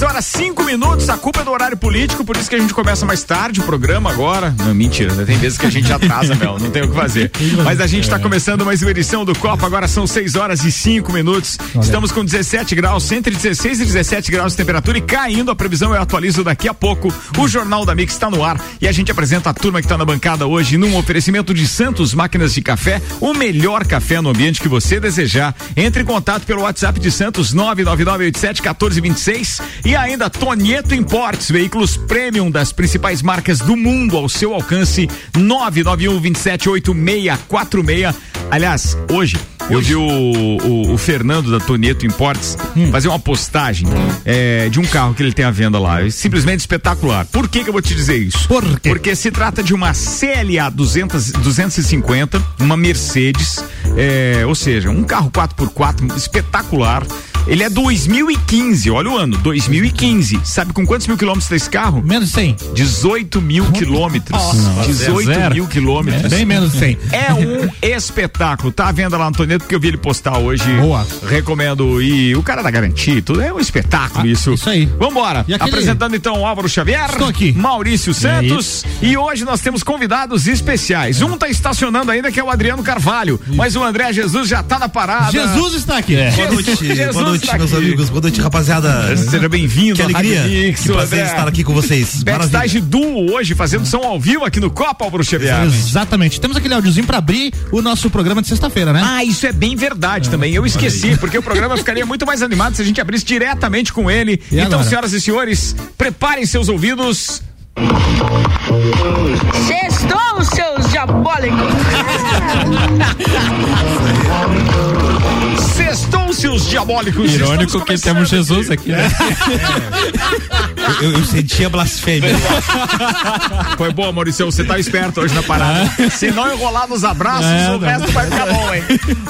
6 horas 5 minutos, a culpa é do horário político, por isso que a gente começa mais tarde o programa agora. Não, mentira, né? tem vezes que a gente atrasa, Mel, não tem o que fazer. Mas a gente está começando mais uma edição do Copa, agora são 6 horas e 5 minutos. Estamos com 17 graus, entre 16 e 17 graus de temperatura e caindo. A previsão eu atualizo daqui a pouco. O Jornal da Mix está no ar e a gente apresenta a turma que está na bancada hoje num oferecimento de Santos Máquinas de Café, o melhor café no ambiente que você desejar. Entre em contato pelo WhatsApp de Santos 99987 1426 e ainda Tonieto Importes, veículos premium das principais marcas do mundo ao seu alcance 991 278646. Aliás, hoje eu vi o, o, o, Fernando da Tonieto Importes hum. fazer uma postagem é, de um carro que ele tem à venda lá. É simplesmente espetacular. Por que, que eu vou te dizer isso? Por quê? Porque se trata de uma CLA 200, 250, uma Mercedes, é, ou seja, um carro 4x4 espetacular. Ele é 2015, olha o ano, 2015. Sabe com quantos mil quilômetros tem esse carro? Menos 100. 18 mil quilômetros. 18 é mil quilômetros. Bem menos 100. É um espetáculo. Tá à venda lá no Toneto porque eu vi ele postar hoje. Boa. Recomendo. E o cara da garantia, tudo é um espetáculo ah, isso. Isso aí. Vambora. Aquele... Apresentando então o Álvaro Xavier. Estou aqui. Maurício Santos. E, e hoje nós temos convidados especiais. É. Um tá estacionando ainda que é o Adriano Carvalho. Isso. Mas o André Jesus já tá na parada. Jesus está aqui. É. Boa noite. Jesus Boa noite, meus amigos. Boa noite, rapaziada. Seja bem-vindo. Que alegria. Mix, que prazer André. estar aqui com vocês. Backstage Duo hoje, fazendo som ao vivo aqui no Copa, Álvaro Xavier. Exatamente. Temos aquele áudiozinho para abrir o nosso programa de sexta-feira, né? Ah, isso é bem verdade é. também. Eu esqueci, porque o programa ficaria muito mais animado se a gente abrisse diretamente com ele. E então, agora? senhoras e senhores, preparem seus ouvidos. Sextou, seus diabólicos! Sextou-se os diabólicos. Irônico que temos Jesus aqui, né? É. Eu, eu sentia blasfêmia. Foi boa, Maurício. Você tá esperto hoje na parada. É. Se não enrolar nos abraços, é, o não. resto vai ficar bom, hein?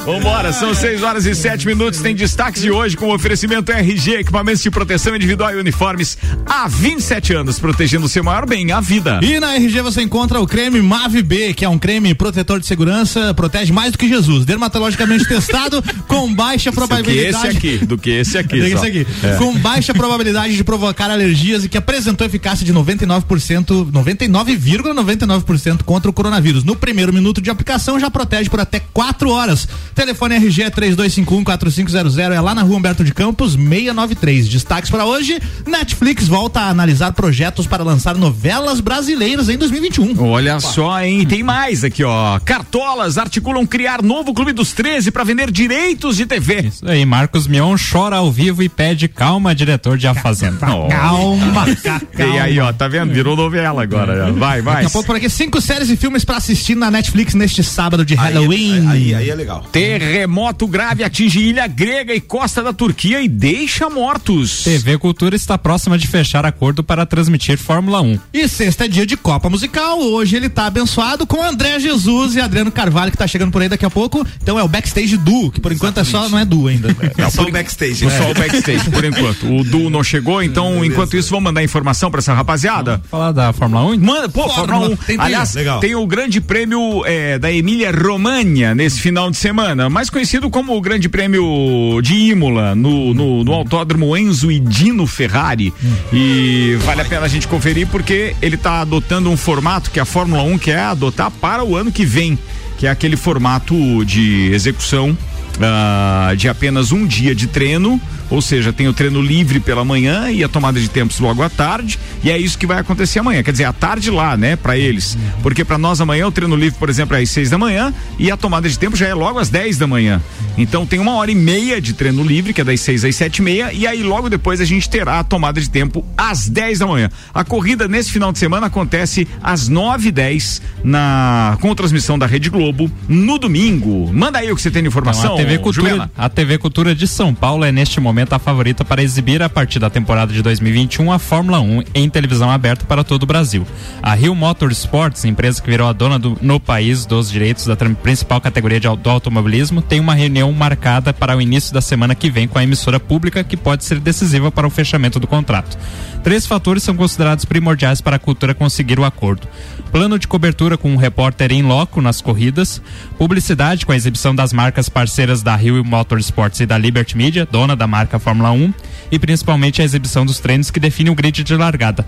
Vambora, são 6 horas e 7 minutos. Tem destaques de hoje com o oferecimento RG, equipamentos de proteção individual e uniformes há 27 anos, protegendo o seu maior bem, a vida. E na RG você encontra o creme Mave B, que é um creme protetor de segurança, protege mais do que Jesus. Dermatologicamente testado, com baixa probabilidade. Do que esse aqui, do que esse aqui. esse aqui. É. Com baixa probabilidade de provocar alergias e que apresentou eficácia de 99%, 99,99% ,99 contra o coronavírus. No primeiro minuto de aplicação já protege por até 4 horas. Telefone RG é 3251 4500 é lá na Rua Humberto de Campos, 693. Destaques para hoje: Netflix volta a analisar projetos para lançar novelas brasileiras em 2021. Olha Opa. só, hein? Tem mais aqui, ó. Cartolas articulam criar novo Clube dos 13 para vender direitos de TV. Isso aí, Marcos Mion chora ao vivo e pede calma, diretor de A Fazenda. Calma, calma. E aí, ó, tá vendo? Virou novela agora. Vai, vai. Daqui a pouco por aqui, cinco séries e filmes para assistir na Netflix neste sábado de Halloween. Aí, aí, aí é legal. Terremoto grave atinge ilha grega e costa da Turquia e deixa mortos. TV Cultura está próxima de fechar acordo para transmitir Fórmula 1. E sexta é dia de Copa Musical. Hoje ele tá abençoado com André Jesus e Adriano Carvalho, que tá chegando por aí daqui a pouco. Então é o backstage duo, que por enquanto é só, não é duo ainda. É, é só o backstage. É. Só o backstage, por enquanto. O duo não chegou, então enquanto isso, vamos mandar informação pra essa rapaziada. Vamos falar da Fórmula 1? Manda, pô, Fórmula, Fórmula 1. Tem Aliás, Legal. tem o grande prêmio é, da Emília Romagna nesse final de semana, mais conhecido como o grande prêmio de Imola, no, no, no autódromo Enzo e Dino Ferrari. Hum. E vale a pena a gente conferir porque ele está adotando um formato que a Fórmula 1 quer adotar para o ano que vem, que é aquele formato de execução uh, de apenas um dia de treino ou seja, tem o treino livre pela manhã e a tomada de tempos logo à tarde, e é isso que vai acontecer amanhã. Quer dizer, à tarde lá, né, para eles. Porque para nós amanhã o treino livre, por exemplo, é às seis da manhã e a tomada de tempo já é logo às dez da manhã. Então tem uma hora e meia de treino livre, que é das seis às sete e meia, e aí logo depois a gente terá a tomada de tempo às dez da manhã. A corrida nesse final de semana acontece às nove e dez na com transmissão da Rede Globo no domingo. Manda aí o que você tem de informação. Então, TV Cultura, Juliana. a TV Cultura de São Paulo é neste momento a favorita para exibir a partir da temporada de 2021 a Fórmula 1 em televisão aberta para todo o Brasil. A Rio Motorsports, empresa que virou a dona do- no país dos direitos da principal categoria de do automobilismo, tem uma reunião marcada para o início da semana que vem com a emissora pública que pode ser decisiva para o fechamento do contrato. Três fatores são considerados primordiais para a cultura conseguir o acordo. Plano de cobertura com um repórter em loco nas corridas, publicidade com a exibição das marcas parceiras da Rio Motorsports e da Liberty Media, dona da marca Fórmula 1, e principalmente a exibição dos treinos que definem o grid de largada.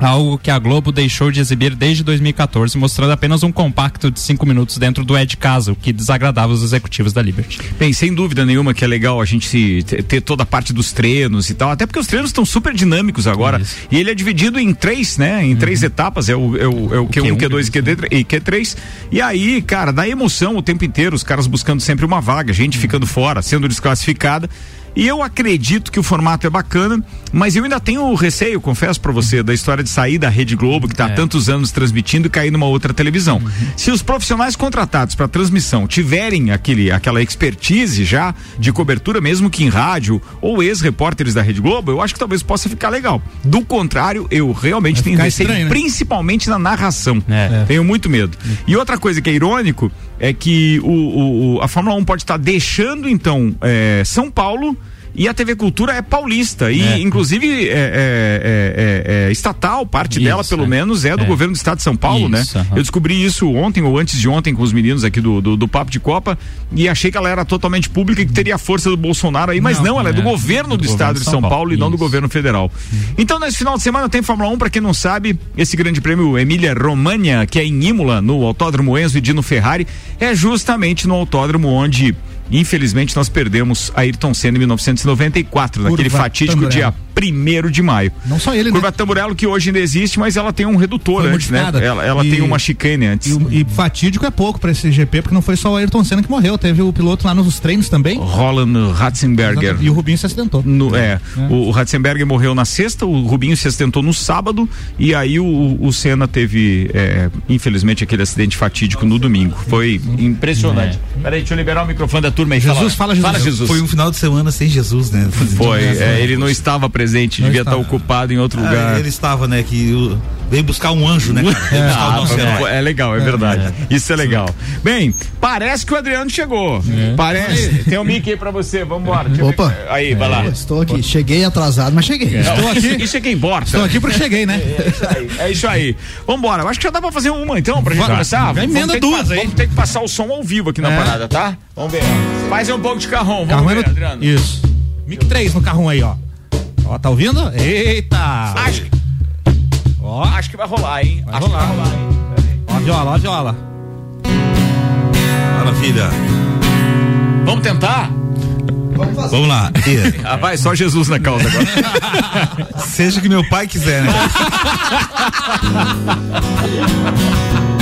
Algo que a Globo deixou de exibir desde 2014, mostrando apenas um compacto de cinco minutos dentro do é de casa, o que desagradava os executivos da Liberty. Bem, sem dúvida nenhuma que é legal a gente se, te- ter toda a parte dos treinos e tal, até porque os treinos estão super dinâmicos agora. E ele é dividido em três, né? Em três etapas, é o, é o, é o Q1, Q2 e Q3, e Q3. E aí, cara, dá emoção o tempo inteiro, os caras buscando sempre uma vaga, gente ficando fora, sendo desclassificada. E eu acredito que o formato é bacana, mas eu ainda tenho receio, confesso pra você, da história de sair da Rede Globo, que tá há tantos anos transmitindo e cair numa outra televisão. Se os profissionais contratados para transmissão tiverem aquele, aquela expertise já de cobertura, mesmo que em rádio, ou ex-repórteres da Rede Globo, eu acho que talvez possa ficar legal. Do contrário, eu realmente tenho receio, estranho, né? principalmente na narração. É. Tenho muito medo. E outra coisa que é irônico é que o, o- a Fórmula 1 pode estar deixando, então, é, São Paulo. E a TV Cultura é paulista e, É. inclusive, é, é- é- é- é estatal, parte Isso, dela, pelo é. menos, é do É. governo do estado de São Paulo, Isso, né? Eu descobri isso ontem ou antes de ontem com os meninos aqui do, do, do Papo de Copa e achei que ela era totalmente pública e que teria a força do Bolsonaro aí, mas não, Não, ela é do é. governo do, Do estado governo de São Paulo, e não do governo federal. Então, nesse final de semana tem Fórmula 1, pra quem não sabe, esse grande prêmio Emília Romagna, que é em Imola, no Autódromo Enzo e Dino Ferrari, é justamente no autódromo onde, infelizmente, nós perdemos Ayrton Senna em 1994, naquele Curva fatídico dia 1 de maio. Não só ele, né? Curva Tamburello que hoje ainda existe, mas ela tem um redutor Foi antes, né? modificada. Ela, ela E- tem uma chicane antes. E, e fatídico é pouco pra esse GP, porque não foi só o Ayrton Senna que morreu, teve o piloto lá nos treinos também. Roland Ratzenberger. E o Rubinho se acidentou. No- é, o, o Ratzenberger morreu na sexta, o Rubinho se acidentou no sábado e aí o, o Senna teve, é, infelizmente, aquele acidente fatídico no domingo. Foi impressionante. Peraí, deixa eu liberar o microfone da turma aí. Jesus, fala, Jesus. Fala, Jesus. Foi um final de semana sem Jesus, né? Foi, é, ele não estava presente, Não devia estar ocupado em outro Ah, lugar. ele estava, né? Que o- veio buscar um anjo, né? Nosso herói. é legal, é verdade. Isso é legal. Bem, parece que o Adriano chegou. Parece. Tem um mic aí pra você, eu ver- Opa. Aí, vai lá. Estou aqui. Cheguei atrasado, mas cheguei. Estou aqui. Isso é quem importa. Estou aqui porque cheguei, né? É isso aí. É isso aí. Vambora. Eu acho que já dá pra fazer uma então, pra gente Vai. começar. Já Vamos emenda duas aí. Vamos ter que passar o som ao vivo aqui na É. parada, tá? Vamos ver. Faz um pouco de carrão. Vamos Carrão ver, é no- Adriano. Isso. Mic 3 no carrão aí, ó. Ó, tá ouvindo? Eita! Acho, Ó, acho que vai rolar, hein? Vai acho rolar. que vai rolar, hein? Ó a viola, ó a viola. Maravilha. Vamos tentar? Vamos lá. E, Ah, vai, só Jesus na causa agora. seja o que meu pai quiser, né?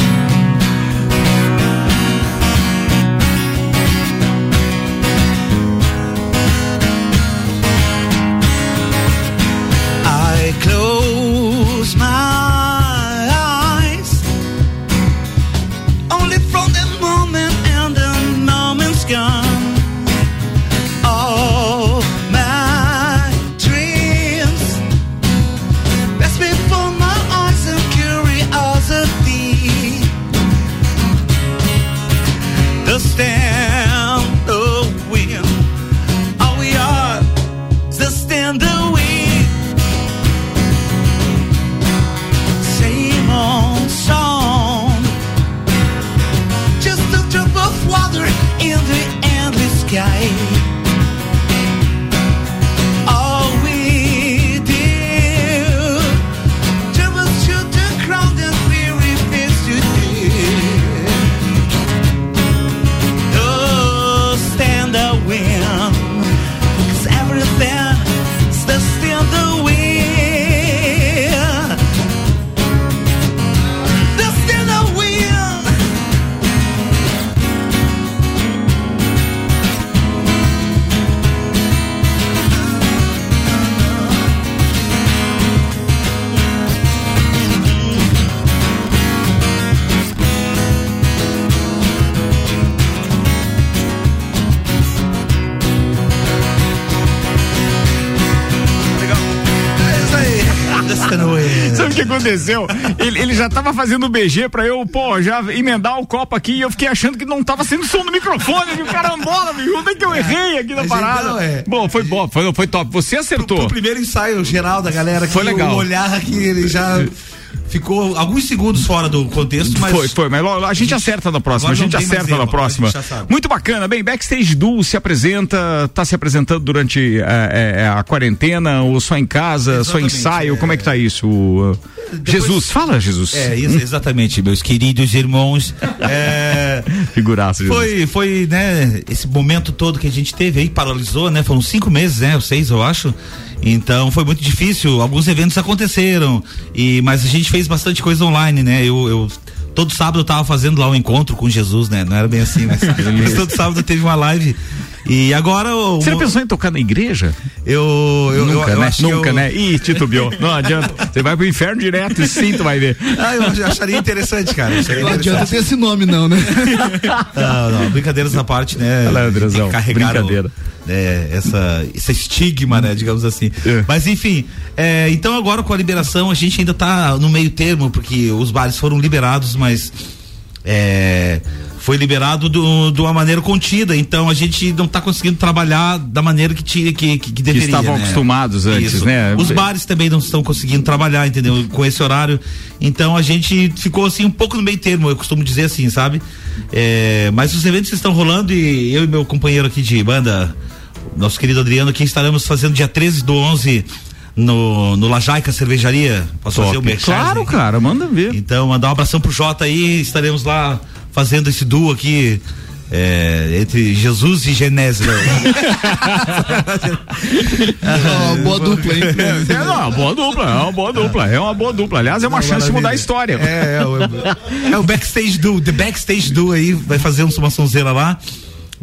aconteceu? Ele, ele já tava fazendo o BG pra eu, pô, já emendar o copo aqui e eu fiquei achando que não tava sendo som no microfone. E o carambola, meu, onde é que eu errei aqui na Mas parada? então, é. Bom, foi bom, foi, foi top. Você acertou. Pro primeiro ensaio geral da galera Foi legal. o olhar aqui, ele já ficou alguns segundos fora do contexto, mas Foi, foi, mas a gente acerta na próxima, a gente acerta na próxima. Muito bacana, bem, Backstage Duo se apresenta, tá se apresentando durante eh, eh, a quarentena, ou só em casa, só Exatamente, ensaio, é. como é que tá isso? Uh, Jesus, fala Jesus. É, isso, exatamente, meus queridos irmãos. É, Figuraça, Jesus. foi, foi, né, esse momento todo que a gente teve aí, paralisou, né? Foram cinco meses, né? Seis, eu acho. Então foi muito difícil. Alguns eventos aconteceram, e mas a gente fez bastante coisa online, né? Eu, eu todo sábado eu tava fazendo lá um encontro com Jesus, né? Não era bem assim, mas, mas todo sábado teve uma live. E agora o- Você pensou em tocar na igreja? eu, eu Nunca, eu, eu né? Nunca, eu- né? Ih, titubeou. Não adianta. Você vai pro inferno direto e sim, tu vai ver. Ah, eu acharia interessante, cara. Acharia Não adianta interessante. ter esse nome, não, né? Não, não, brincadeiras à parte, né? Fala, Andrezão, brincadeira. né, essa, esse estigma, né, digamos assim. É. Mas enfim, é, então agora com a liberação a gente ainda tá no meio termo, porque os bares foram liberados, mas é, foi liberado do- de uma maneira contida, então a gente não tá conseguindo trabalhar da maneira que tinha que, que, que deveria. estavam né? acostumados antes, Isso. né? Os bares também não estão conseguindo trabalhar, entendeu? Com esse horário. Então a gente ficou assim um pouco no meio termo, eu costumo dizer assim, sabe? É, mas os eventos estão rolando e eu e meu companheiro aqui de banda, nosso querido Adriano, aqui estaremos fazendo dia 13 do 11 no, no Lajaica Cervejaria. Posso fazer o merchan? Claro, cara, manda ver. Então, mandar um abração pro Jota aí, estaremos lá fazendo esse duo aqui. é, entre Jesus e Genésio. Ó, boa dupla, hein? É, não, é uma boa dupla, é uma boa dupla, é uma boa dupla. Aliás, é uma chance de mudar a história. É, é, o, é o Backstage Do, The Backstage Do aí, vai fazer uma sonzeira lá.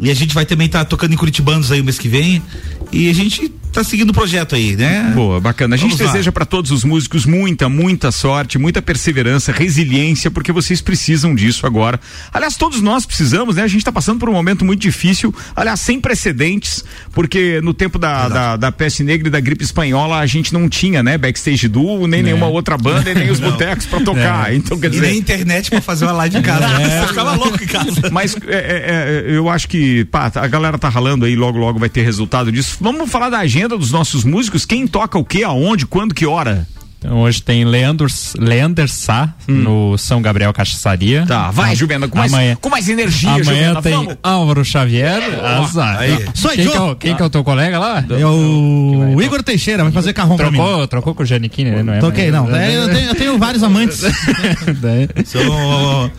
E a gente vai também estar tocando em Curitibanos aí o mês que vem. E a gente tá seguindo o projeto aí, né? Boa, bacana. A gente lá. deseja para todos os músicos muita, muita sorte, muita perseverança, resiliência, porque vocês precisam disso agora. Aliás, todos nós precisamos, né? A gente tá passando por um momento muito difícil, aliás, sem precedentes, porque no tempo da, da, da peste negra e da gripe espanhola a gente não tinha, né? Backstage duo, nem nenhuma outra banda, e nem os botecos para tocar. Então, quer E dizer. nem internet pra fazer uma live em casa. Você ficava louco em casa. Mas é, é, é, eu acho que, pá, a galera tá ralando aí, logo, logo vai ter resultado disso. Vamos falar da agenda dos nossos músicos, quem toca o quê, aonde, quando, que hora? Então, hoje tem Leandro, Leander Sá no São Gabriel Cachaçaria. Hum. Tá, vai, Juvena, com mais, amanhã, com mais energia, amanhã Juvena, tem vamos. Álvaro Xavier. azar. Sou quem, que é, o- quem que é o teu colega lá? É o Igor Teixeira, vai fazer carrão pra mim. Trocou, trocou com o Giannichini, né? Não é? Toquei, não. Daí eu, tenho, eu tenho vários amantes. Você não,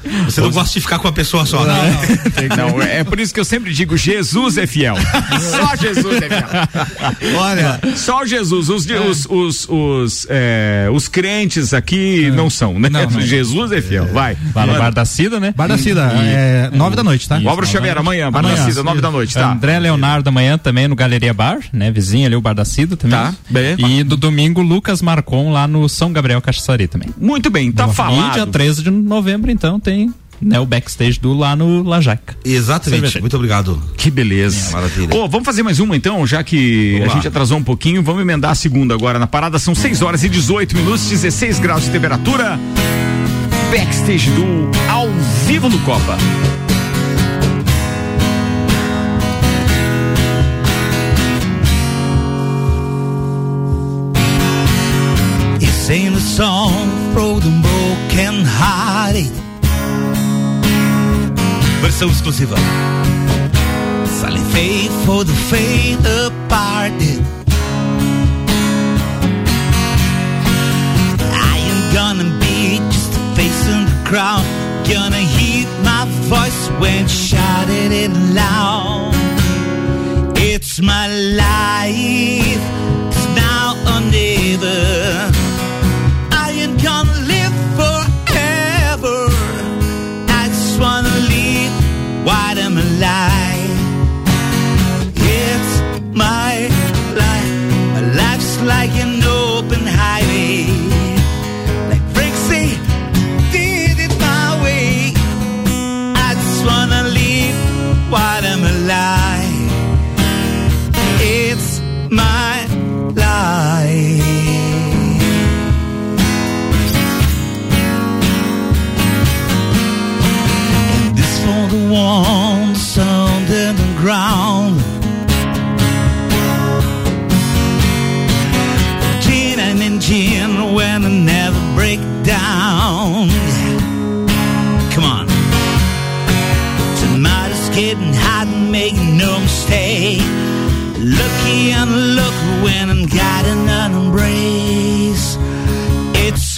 não gosta de ficar com uma pessoa só. né? Não, é por isso que eu sempre digo, Jesus é fiel. Só Jesus é fiel. Olha, Só Jesus. Os, os, os, os, é, os crentes aqui não são, né? Não, não. Jesus é fiel. Vai. Lá no. Bar da Cida, né? Bar da Cida, é nove da noite, tá? O Álvaro Xavier, amanhã, Bar da. Cida, nove da noite, tá? André Leonardo amanhã também no Galeria Bar, né? Vizinho ali, o Bar da Cida também. Tá, bem. E do domingo, Lucas Marcon lá no São Gabriel Cachaçaria também. Muito bem, tá E dia falado. 13 de novembro, então, tem né, o backstage do lá no Lajaca. exatamente. Cerveja. Muito obrigado. Que beleza. Maravilha. Ô, vamos fazer mais uma então, já que Vamos a lá. gente atrasou um pouquinho, vamos emendar a segunda agora na parada. São 6 horas e 18 minutos, 16 graus de temperatura. Backstage do ao vivo no Copa. In a song for the broken hearted. Versão exclusiva. Silent faith for the faith departed. I am gonna be just a face in the crowd. Gonna hear my voice when shouted it loud. It's my life. It's now or never.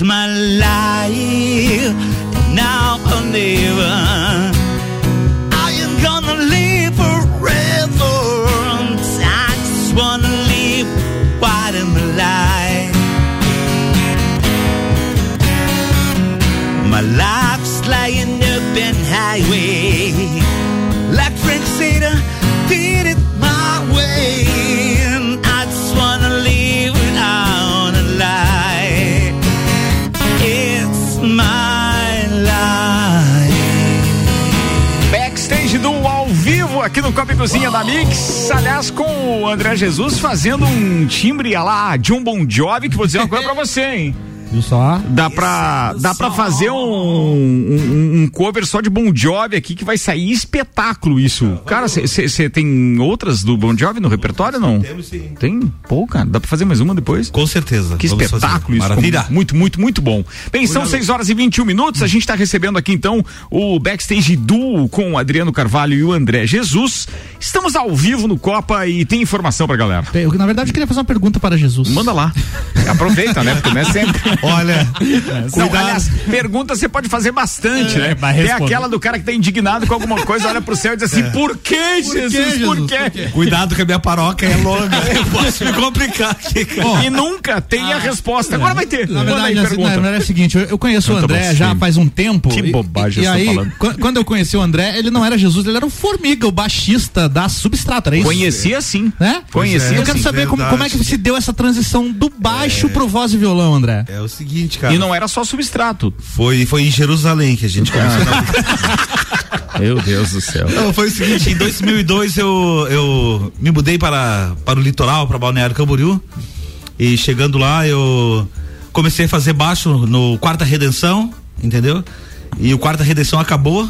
My life, now or never. Copa e Cozinha da Mix. Aliás, com o André Jesus fazendo um timbre lá John Bon Jovi, que vou dizer uma coisa pra você, hein? Viu só? Dá pra, dá pra fazer um, um, um cover só de Bon Jovi aqui que vai sair espetáculo isso. Cara, você tem outras do Bon Jovi no repertório não? Temos sim. Tem? Pô, cara, dá pra fazer mais uma depois? Com certeza. Que Vamos espetáculo fazer. isso. Maravilha. Muito, muito, muito bom. Bem, são 6 horas e 21 minutos. A gente está recebendo aqui então o backstage duo com o Adriano Carvalho e o André Jesus. Estamos ao vivo no Copa e tem informação pra galera. Eu, na verdade, eu queria fazer uma pergunta para Jesus. Manda lá. Aproveita, né? Porque não é sempre. Olha, Não, aliás, pergunta você pode fazer bastante, né? vai Tem aquela do cara que tá indignado com alguma coisa, olha pro céu e diz assim: por que, Jesus? Por Jesus? quê? cuidado que a minha paróquia é longa. Eu posso me complicar aqui, cara. E nunca tem a resposta. Agora vai ter. Na verdade, aí, assim, pergunta. na verdade é o seguinte, eu, eu conheço o Canta André já faz um tempo. Que bobagem e, e você tá aí, falando. quan- quando eu conheci o André, ele não era Jesus, ele era o Formiga, o baixista da Substrato, era isso? Conhecia sim. Né? Conhecia Eu quero saber como, como é que se deu essa transição do baixo pro voz e violão, André. É o seguinte, cara. E não era só substrato. Foi, foi em Jerusalém que a gente começou. Meu Deus do céu. Não, foi o seguinte, em 2002 eu, eu me mudei para, para o litoral, para Balneário Camboriú. E chegando lá eu comecei a fazer baixo no Quarta Redenção, entendeu? E o Quarta Redenção acabou.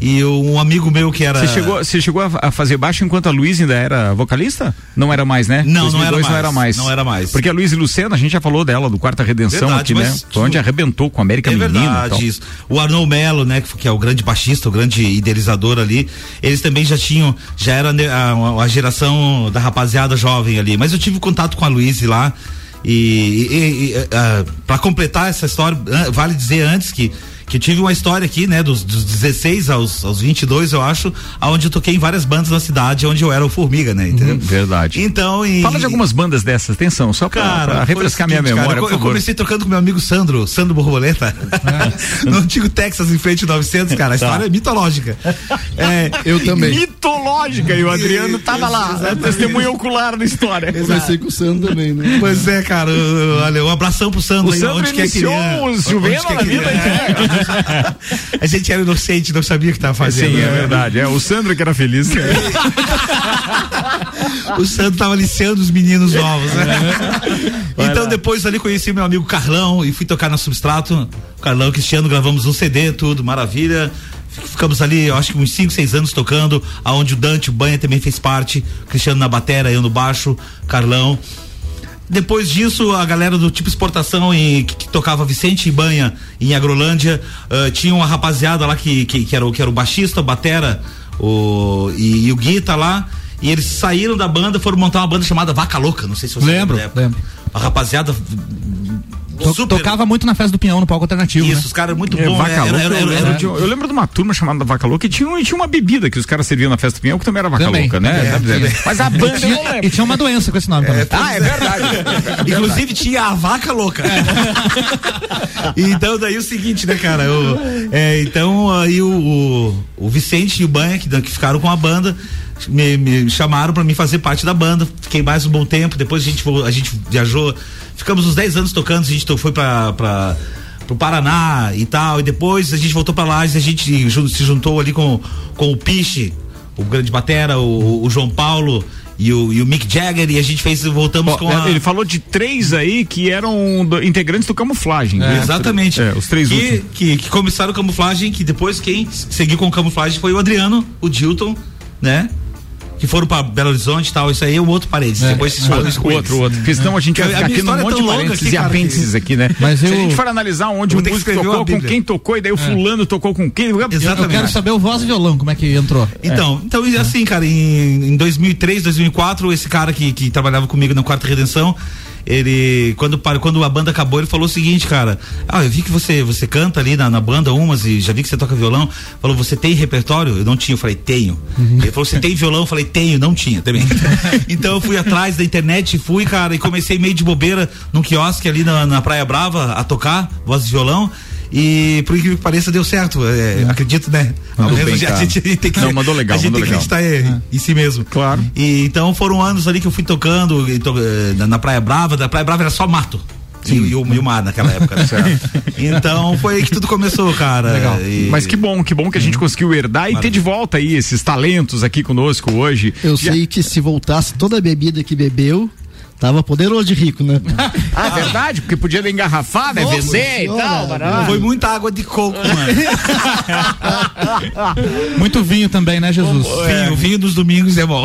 E um amigo meu que era. Você chegou, você chegou a, fazer baixo enquanto a Luiz ainda era vocalista? Não era mais, né? Não, não era 2002 não mais. era mais. Não era mais. Porque a Luiz e Lucena, a gente já falou dela, do Quarta Redenção Verdade, aqui, né? Foi onde arrebentou com a América É Menina verdade, isso. O Arnold Melo, né, que, é o grande baixista, o grande idealizador ali, eles também já tinham, já era ne- a, a geração da rapaziada jovem ali. Mas eu tive contato com a Luíse lá. E, e, e, ah, para completar essa história, vale dizer antes que que eu tive uma história aqui, né, dos, dos 16 aos, aos 22, eu acho, aonde eu toquei em várias bandas na cidade, onde eu era o Formiga, né, entendeu? Uhum, verdade. Então, e, Fala de algumas bandas dessas, atenção, só pra, Cara, pra refrescar o minha seguinte, memória, cara, eu, por eu favor. comecei trocando com meu amigo Sandro, Sandro Borboleta, no antigo Texas em frente ao 900, cara. A história é mitológica. É, Eu também. Mitológica, e o Adriano tava lá, é testemunha ocular da história. Comecei com o Sandro também, né? pois é, cara. eu- Olha, um abração pro Sandro. O aí, Sandro onde que iniciou ele é. os Onde Juvena na que vida, é. A gente era inocente, não sabia o que tava fazendo. Sim, é né? verdade. É o Sandro que era feliz. O Sandro tava aliciando os meninos novos, né? então depois ali conheci meu amigo Carlão e fui tocar na Substrato. Carlão Cristiano, gravamos um CD, tudo, maravilha. Ficamos ali, eu acho que uns 5, 6 anos tocando, aonde o Dante, o Banha também fez parte, Cristiano na batera, eu no baixo, Carlão. Depois disso, a galera do tipo exportação e, que, que tocava Vicente e Banha em Agrolândia, ah, tinha uma rapaziada lá que, que, que era, o, que era o baixista, o batera o, e, e o Guita lá. E eles saíram da banda, foram montar uma banda chamada Vaca Louca, não sei se você lembra. lembro. A rapaziada super- Tocava muito na festa do Pinhão, no palco alternativo, Isso, né? os caras muito É, bons. Vaca né? Louca, Era- era- eu, era- lembro de, eu lembro de uma turma chamada Vaca Louca e tinha, um- e tinha uma bebida que os caras serviam na festa do Pinhão que também era Vaca Também, Louca, né? é, também. Mas a banda não Tinha- e tinha uma doença com esse nome também. Ah, é verdade. Inclusive tinha a vaca louca. então daí o seguinte, né, cara? eu- é, então aí o, o, o Vicente e o Banha, que, que ficaram com a banda, me, me chamaram pra mim fazer parte da banda. Fiquei mais um bom tempo. Depois a gente, a gente viajou. Ficamos uns 10 anos tocando, a gente foi pra pro Paraná e tal, e depois a gente voltou pra Lages, a gente se juntou ali com, com o Piche, o grande batera, o, o João Paulo e o, e o Mick Jagger, e a gente fez, voltamos com a... Ele falou de três aí que eram do- integrantes do camuflagem. né? Exatamente. É, os três que, últimos. que, que começaram camuflagem, que depois quem seguiu com camuflagem foi o Adriano, o Dilton, né? Que foram pra Belo Horizonte e tal, isso aí é o outro parênteses. Depois vocês falam isso com outro, outro. Porque senão a gente vai A ficar aqui num história é monte tão de longa parênteses aqui, e apêndices aqui, né? Mas Se a eu- gente for analisar onde Eu o músico tocou, com quem tocou, e daí o fulano tocou com quem. Eu Exatamente. quero saber o voz e violão, como é que entrou. Então, então e assim, cara, em, em 2003, 2004, esse cara que, que trabalhava comigo na Quarta Redenção, ele quando quando a banda acabou, ele falou o seguinte, cara, ah, eu vi que você você canta ali na, na banda umas e já vi que você toca violão. Falou, você tem repertório? Eu não tinha, eu falei, tenho. Ele falou, você tem violão? Eu falei, tenho, não tinha também. então eu fui atrás da internet, fui, cara, e comecei meio de bobeira num quiosque ali na, na Praia Brava a tocar voz de violão. E por incrível que pareça, deu certo. É, Acredito, né? Mandou bem, a gente tem que Não, mandou legal, a gente mandou tem que legal. acreditar é, em si mesmo. Claro. E então foram anos ali que eu fui tocando e to- eh, na, na Praia Brava. Da Praia Brava era só mato. E, e o, e o mar naquela época. né? então foi aí que tudo começou, cara. Legal. E- Mas que bom, que bom que a gente conseguiu herdar e ter de volta aí esses talentos aqui conosco hoje. Eu Já- sei que se voltasse toda a bebida que bebeu, tava poderoso de rico, né? Ah, é verdade, porque podia engarrafar, né? Nossa Vender e tal. maravilha. Foi muita água de coco, mano. Muito vinho também, né, Jesus? vinho, vinho dos domingos é bom.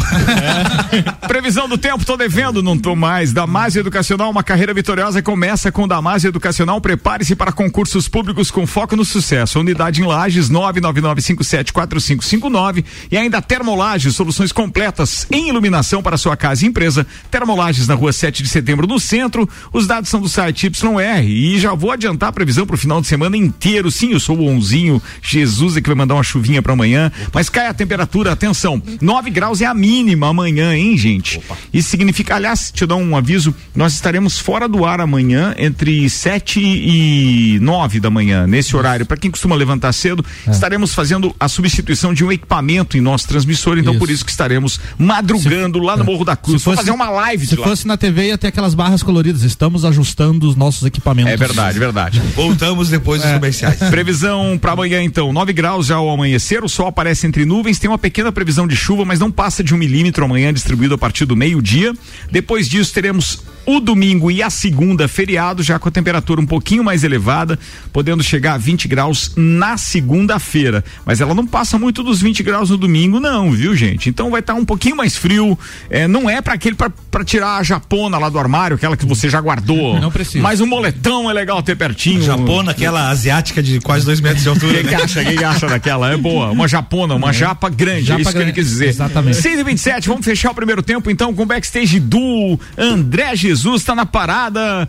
Previsão do tempo, tô devendo, não tô mais. Damásio Educacional, uma carreira vitoriosa começa com Damásio Educacional. Prepare-se para concursos públicos com foco no sucesso. Unidade em Lages, 999574559 e ainda Termolages, soluções completas em iluminação para sua casa e empresa. Termolages na rua 7 de setembro, no centro. Os dados são do site YR e já vou adiantar a previsão para o final de semana inteiro. Sim, eu sou o Onzinho. Jesus é que vai mandar uma chuvinha para amanhã, mas cai a temperatura, atenção, 9 graus é a mínima amanhã, hein, gente? Isso significa, aliás, te dar um aviso, nós estaremos fora do ar amanhã entre 7 e 9 da manhã, nesse horário. Para quem costuma levantar cedo, estaremos fazendo a substituição de um equipamento em nosso transmissor, então Isso. por isso que estaremos madrugando lá no Morro da Cruz. Se fosse- Vou fazer uma live Se de lá. fosse na TV ia ter aquelas barras coloridas. Estamos ajustando os nossos equipamentos. É verdade, verdade. Voltamos depois dos comerciais. Previsão para amanhã, então. 9 graus já ao amanhecer, o sol aparece entre nuvens, tem uma pequena previsão de chuva, mas não passa de um milímetro amanhã, distribuído a partir do meio-dia. Depois disso, teremos o domingo e a segunda feriado, já com a temperatura um pouquinho mais elevada, podendo chegar a 20 graus na segunda-feira. Mas ela não passa muito dos 20 graus no domingo, não, viu, gente? Então vai estar um pouquinho mais frio. É, não é para aquele para tirar a japona lá do armário, aquela que você já guardou. Não precisa. Mas o moletão é legal ter pertinho. Japona, aquela asiática de quase dois metros de altura. Quem que né? acha, quem que acha daquela? É boa. Uma japona, uma japa grande. Japa é isso que ele grande, quis dizer. exatamente. 6 e 27 vamos fechar o primeiro tempo então com o backstage do André Jesus, tá na parada.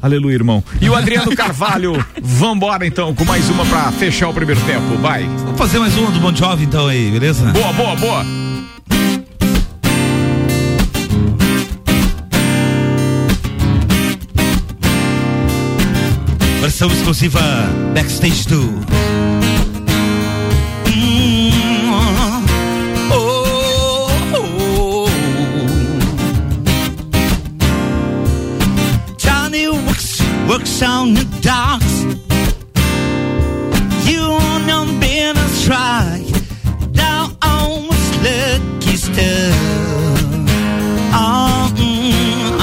Aleluia, irmão. E o Adriano Carvalho. Vambora então com mais uma pra fechar o primeiro tempo. Vai. Vamos fazer mais uma do Bon Jovi então aí, beleza? Boa, boa, boa. Versão exclusiva Backstage 2. Works, on the docks. You on been a strike down on lucky stuff. Oh, mm,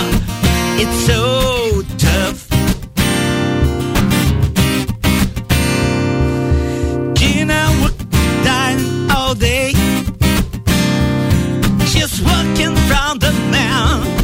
it's so tough. Gina worked dying all day. Just working from the man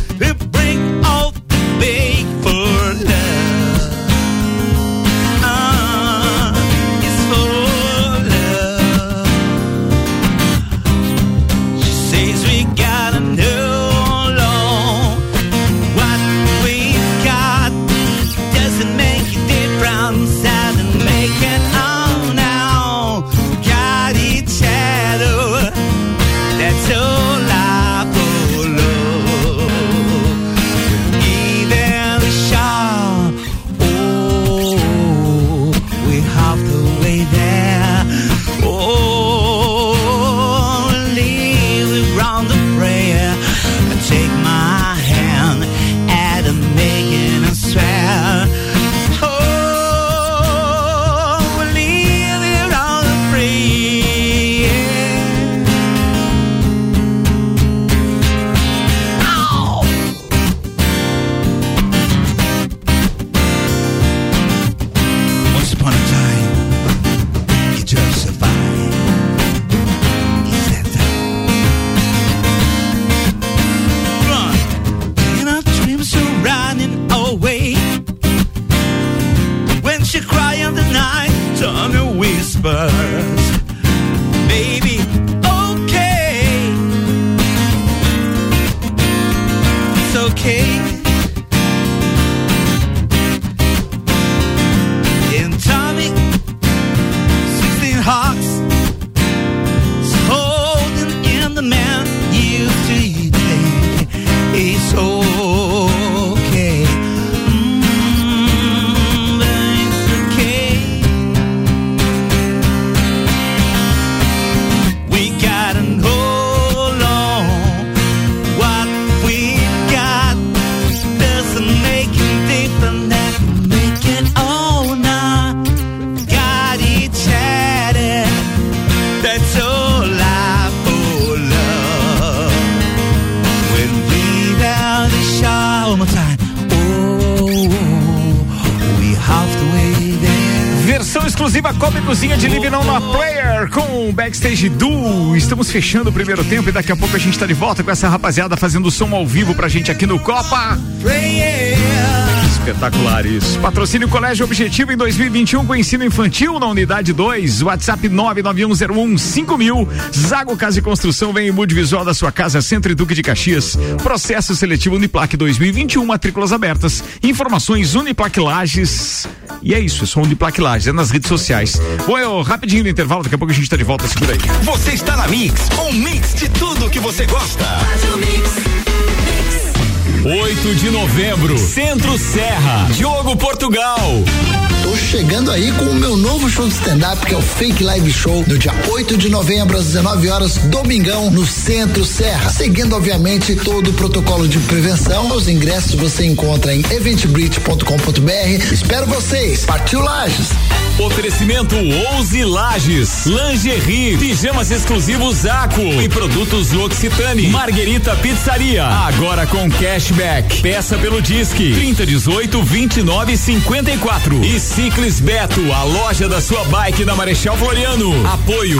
Cozinha de Live Não na Player com o Backstage Duo. Estamos fechando o primeiro tempo e daqui a pouco a gente tá de volta com essa rapaziada fazendo som ao vivo pra gente aqui no Copa. Espetacular isso. Patrocínio Colégio Objetivo em 2021 com ensino infantil na unidade 2. WhatsApp 991015000. Zago Casa e Construção vem em mude visual da sua casa, Centro e Duque de Caxias. Processo seletivo Uniplac 2021, matrículas abertas. Informações Uniplac Lages. E é isso, é só Uniplac Lages, é nas redes sociais. Bom, eu rapidinho no intervalo, daqui a pouco a gente tá de volta, segura aí. Você está na Mix, um mix de tudo que você gosta. 8 de novembro, Centro Serra, Diogo Portugal. Tô chegando aí com o meu novo show de stand-up, que é o Fake Live Show, no dia 8 de novembro, às 19 horas, domingão, no Centro Serra. Seguindo, obviamente, todo o protocolo de prevenção. Os ingressos você encontra em eventbrite.com.br. Espero vocês. Partiu Lages! Oferecimento Ouse Lages, Lingerie, pijamas exclusivos Zaco e produtos L'Occitane. Marguerita Pizzaria, agora com cashback. Peça pelo Disque 3018 29 54. E Ciclis Beto, a loja da sua bike na Marechal Floriano. Apoio.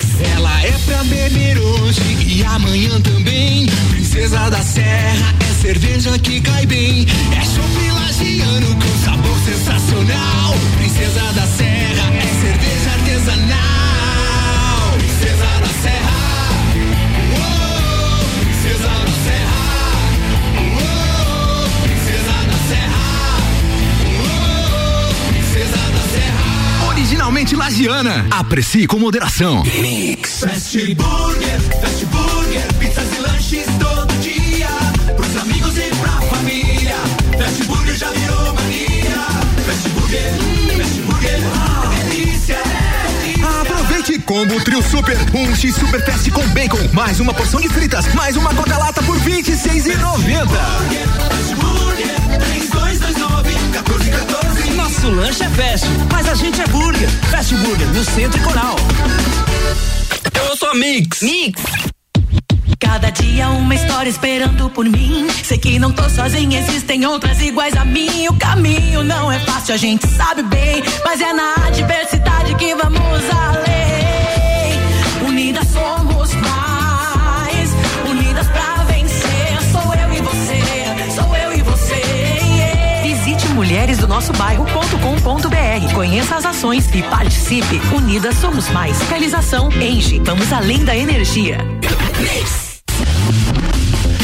Ela é pra beber hoje e amanhã também. Princesa da Serra é cerveja que cai bem. É chopp lagiano com sabor sensacional. Princesa da Serra Originalmente lagiana. Aprecie com moderação. Fast Burger, Fast Burger, pizzas e lanches todo dia. Pros amigos e pra família. Fast Burger já virou mania. Fast Burger, Fast Burger, delícia, delícia. Aproveite combo trio super, um X super fast com bacon, mais uma porção de fritas, mais uma coca lata por vinte e seis e noventa. Fast Burger, três dois dois nove, 14 14. Nosso lanche é fast, mas a gente é burger. Fast Burger, no Centro e Coral. Eu sou Mix. Mix. Cada dia uma história esperando por mim. Sei que não tô sozinha, existem outras iguais a mim. O caminho não é fácil, a gente sabe bem. Mas é na adversidade que vamos além. Visite mulheresdonossobairro.com.br. Conheça as ações e participe. Unidas somos mais. Realização Engie. Vamos além da energia.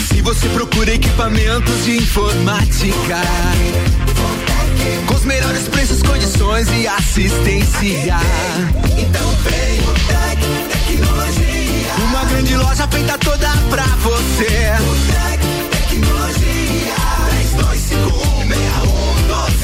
Se você procura equipamentos de informática, com os melhores preços, condições e assistência, então vem o Tec Tecnologia. Uma grande loja feita toda pra você. O Tec Tecnologia. 32516112.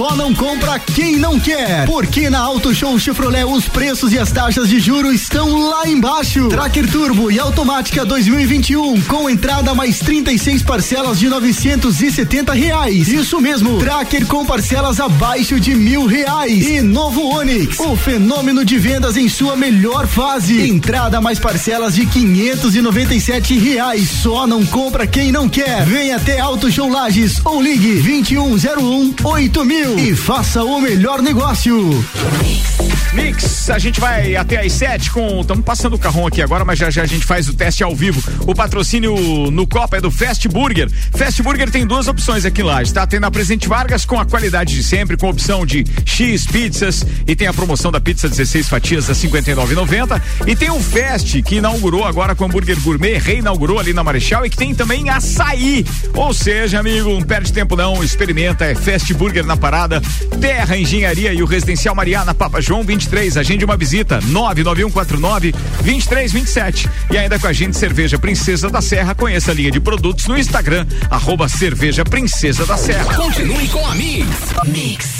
Só não compra quem não quer. Porque na Auto Show Chevrolet os preços e as taxas de juros estão lá embaixo. Tracker Turbo e automática 2021 com entrada mais 36 parcelas de 970 reais. Isso mesmo. Tracker com parcelas abaixo de mil reais. E novo Onix, o fenômeno de vendas em sua melhor fase. Entrada mais parcelas de 597 reais. Só não compra quem não quer. Vem até Auto Show Lages ou ligue 2101 8000 e faça o melhor negócio. Mix, a gente vai até às sete com. Estamos passando o carrão aqui agora, mas já já a gente faz o teste ao vivo. O patrocínio no Copa é do Fast Burger. Fast Burger tem duas opções aqui lá. Está tendo a Presente Vargas com a qualidade de sempre, com opção de X pizzas e tem a promoção da pizza 16 fatias a 59,90 e tem o Fast que inaugurou agora com hambúrguer gourmet, reinaugurou ali na Marechal e que tem também açaí. Ou seja, amigo, não perde tempo não, experimenta, é Fast Burger na parada, Terra Engenharia e o Residencial Mariana Papa João 23, agende uma visita 99149 2327 e ainda com a gente Cerveja Princesa da Serra, conheça a linha de produtos no Instagram arroba Cerveja Princesa da Serra. Continue com a Mix. Mix.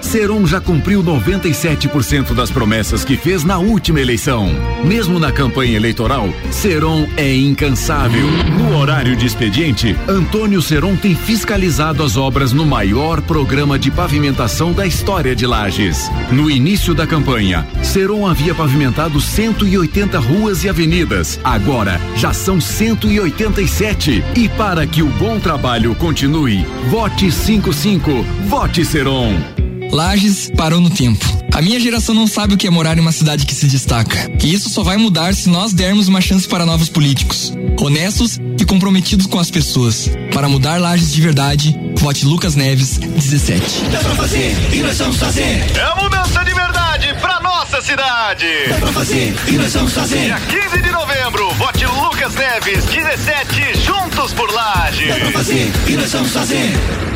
Seron já cumpriu 97% das promessas que fez na última eleição. Mesmo na campanha eleitoral, Seron é incansável. No horário de expediente, Antônio Seron tem fiscalizado as obras no maior programa de pavimentação da história de Lages. No início da campanha, Seron havia pavimentado 180 ruas e avenidas. Agora, já são 187. E para que o bom trabalho continue, vote 55, vote Seron. Lages parou no tempo. A minha geração não sabe o que é morar em uma cidade que se destaca. E isso só vai mudar se nós dermos uma chance para novos políticos, honestos e comprometidos com as pessoas. Para mudar Lages de verdade, vote Lucas Neves, 17. Dá pra fazer e nós vamos fazer. É mudança de verdade pra nossa cidade. Dá pra fazer e nós vamos fazer. Dia 15 de novembro, vote Lucas Neves, 17, juntos por Lages. Dá pra fazer e nós vamos fazer.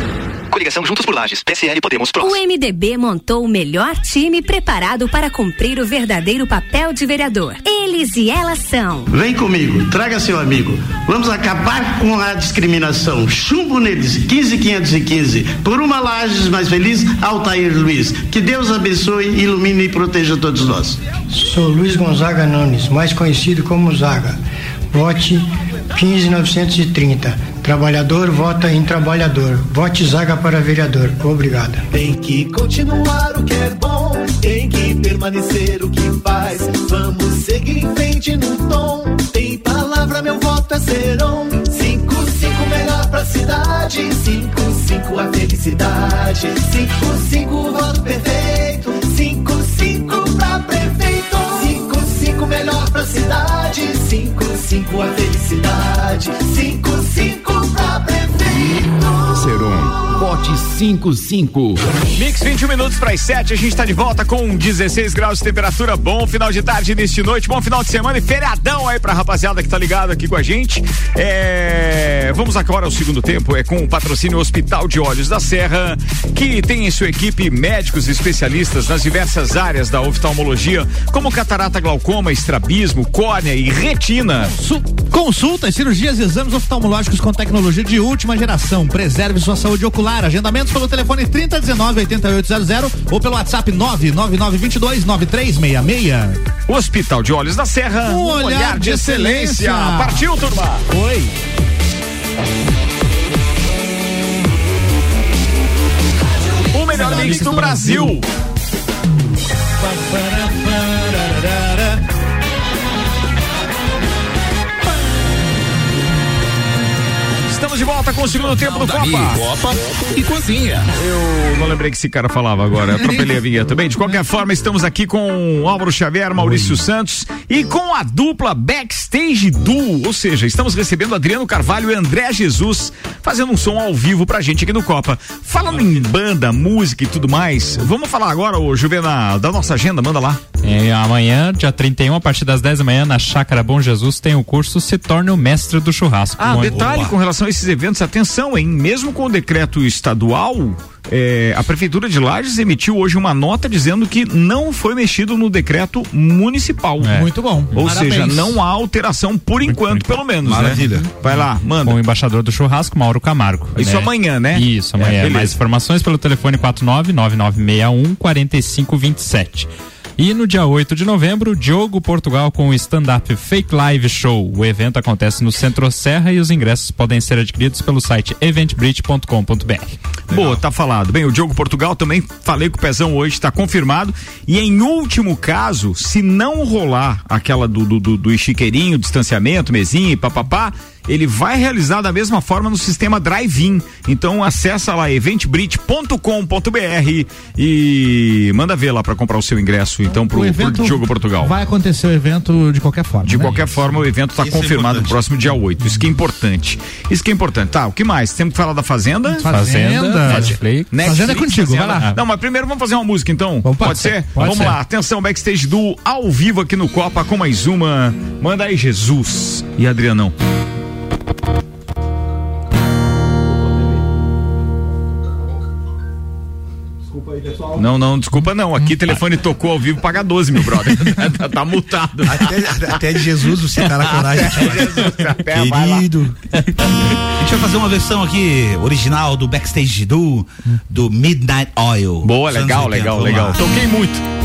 Coligação Juntos por Lages, PSL Podemos Prós. O MDB montou o melhor time preparado para cumprir o verdadeiro papel de vereador. Eles e elas são. Vem comigo, traga seu amigo. Vamos acabar com a discriminação. Chumbo neles, 15515. Por uma Lages mais feliz, Altair Luiz. Que Deus abençoe, ilumine e proteja todos nós. Sou Luiz Gonzaga Nunes, mais conhecido como Zaga. Vote 15930. Trabalhador vota em trabalhador. Vote Zaga para vereador. Obrigado. Tem que continuar o que é bom, tem que permanecer o que faz. Vamos seguir em frente no tom. Tem palavra, meu voto é serão. 5, 5 melhor pra cidade. 5, 5 a felicidade. 5, 5 voto perfeito. 5, 5 pra prefeito. 5, 5 melhor pra cidade. 5, 5 a felicidade. 5, 5 pra prefeito. Seron, vote 55. Mix 21 minutos para as 7, a gente está de volta com 16 graus de temperatura, bom final de tarde, início de noite, bom final de semana e feriadão aí pra rapaziada que tá ligado aqui com a gente. É, vamos agora ao segundo tempo, é com o patrocínio Hospital de Olhos da Serra, que tem em sua equipe médicos e especialistas nas diversas áreas da oftalmologia, como catarata, glaucoma, estrabismo, córnea e retina. Su consultas, cirurgias e exames oftalmológicos com tecnologia de última geração. Preserve sua saúde ocular. Agendamentos pelo telefone 3019 8800 ou pelo WhatsApp 99922 9366. Hospital de Olhos da Serra, um, olhar, olhar de, excelência. excelência. Partiu, turma. Oi. O melhor mix do Brasil. Estamos de volta com o segundo tempo do Copa. Copa e cozinha. Eu não lembrei que esse cara falava agora. Atropelei a vinheta. Bem, de qualquer forma, estamos aqui com Álvaro Xavier, Maurício Santos e com a dupla Backstage Duo. Ou seja, estamos recebendo Adriano Carvalho e André Jesus fazendo um som ao vivo pra gente aqui no Copa. Falando em banda, música e tudo mais, vamos falar agora, ô Juvena, da nossa agenda, manda lá. É, amanhã, dia 31, a partir das 10 da manhã, na Chácara Bom Jesus, tem o curso Se Torne o Mestre do Churrasco. Ah, Onde- detalhe com relação a esses eventos, atenção, hein? Mesmo com o decreto estadual, é, a Prefeitura de Lages emitiu hoje uma nota dizendo que não foi mexido no decreto municipal. Muito bom. Ou Parabéns. seja, não há alteração por enquanto, pelo menos. Maravilha. Né? Vai lá, manda. Com o embaixador do churrasco, Mauro Camargo. Isso amanhã, né? Isso, É, amanhã. beleza. Mais informações pelo telefone 499961 4527. E no dia 8 de novembro, Diogo Portugal com o stand-up Fake Live Show. O evento acontece no Centro Serra e os ingressos podem ser adquiridos pelo site eventbridge.com.br. Boa, tá falado. Bem, o Diogo Portugal também falei com o Pezão hoje, tá confirmado. E em último caso, se não rolar aquela do, do, do, do chiqueirinho, distanciamento, mesinha e papapá, ele vai realizar da mesma forma no sistema drive-in. Então acessa lá eventbrit.com.br e manda ver lá para comprar o seu ingresso então pro, O pro Diogo Portugal. Vai acontecer o evento de qualquer forma. De né? qualquer forma, o evento está Isso é confirmado no importante. próximo dia 8. Isso que é importante. Isso que é importante. Tá, o que mais? Temos que falar da Fazenda? Fazenda, Netflix. Fazenda é contigo, vai lá. Não, mas primeiro vamos fazer uma música então. Vamos, pode ser? ser, pode vamos ser. lá. Atenção, backstage do ao vivo aqui no Copa com mais uma. Manda aí, Jesus e Adrianão. Não, não, desculpa não. Aqui telefone tocou ao vivo, paga 12, meu brother. tá, tá multado. Até, até de Jesus você tá na coragem. Até, lá. Querido. A gente vai fazer uma versão aqui original do Backstage do, do Midnight Oil. Boa, legal, 80. legal, legal. Toquei muito.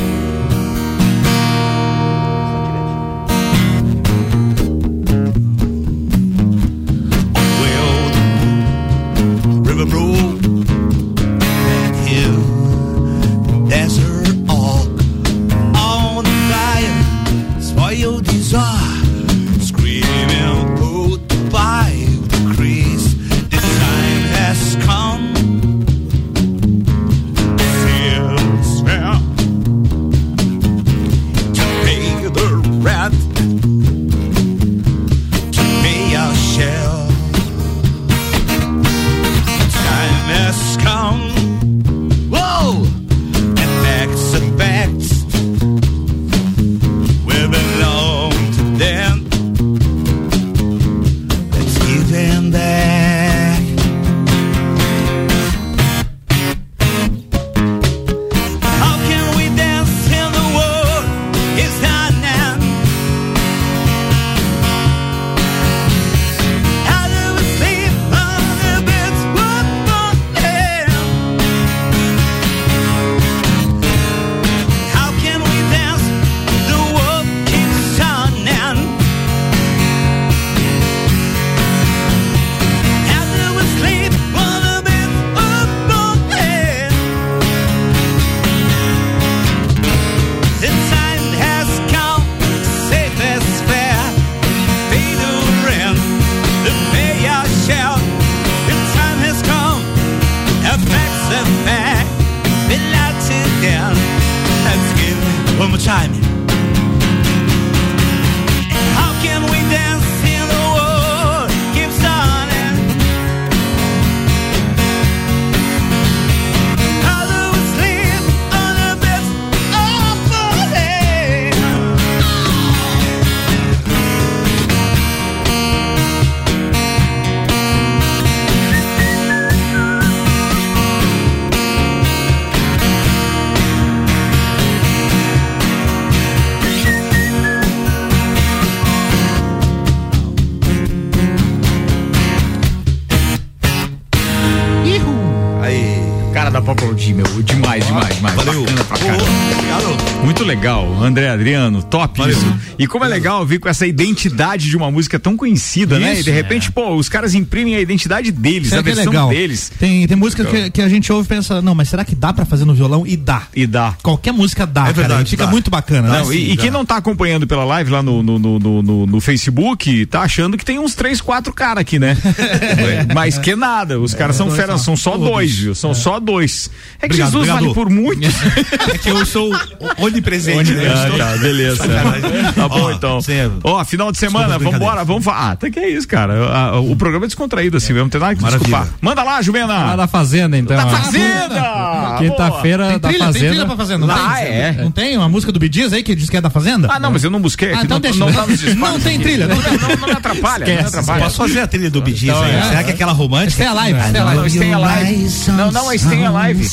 E como é legal vir com essa identidade de uma música tão conhecida, né? E Isso, de repente, pô, os caras imprimem a identidade deles, Isso a é é versão legal. deles. Tem, tem música que, que a gente ouve e pensa, não, mas será que dá pra fazer no violão? E dá. E dá. Qualquer música dá, É cara. verdade, E fica dá. muito bacana, né? Não, e, e quem não tá acompanhando pela live lá no, no, no, no, no- no Facebook, tá achando que tem uns três, quatro caras aqui, né? Mas que nada, os caras são só. são só dois, viu? São só dois. É que Obrigado, Jesus obrigado. vale por muitos. É que eu sou onipresente, né? Eu Ah, tá, beleza. Sacanagem. Tá bom, Ó, então. você- Ó, final de semana, vambora, vamos falar. Ah, tá que é isso, cara. Ah, O programa é descontraído assim, mesmo, não tem nada que Maravilha. desculpar. Manda lá, Juvena. Lá da Fazenda, então. Da. Fazenda! Quinta-feira Tem da trilha, tem Fazenda. trilha pra Fazenda, não Ah, tem? é? Não tem uma música do Bidias aí que diz que é da Fazenda? Ah, não, mas eu não busquei. Ah, então não, deixa. não tá tem trilha, Não, me atrapalha. Não me Esquece. atrapalha. Posso fazer a trilha do Bidiz Então, aí? é. Será que é aquela romântica? Stay Alive, Stay Não, Alive. não, Stay Alive. Não, não, é Stay Alive.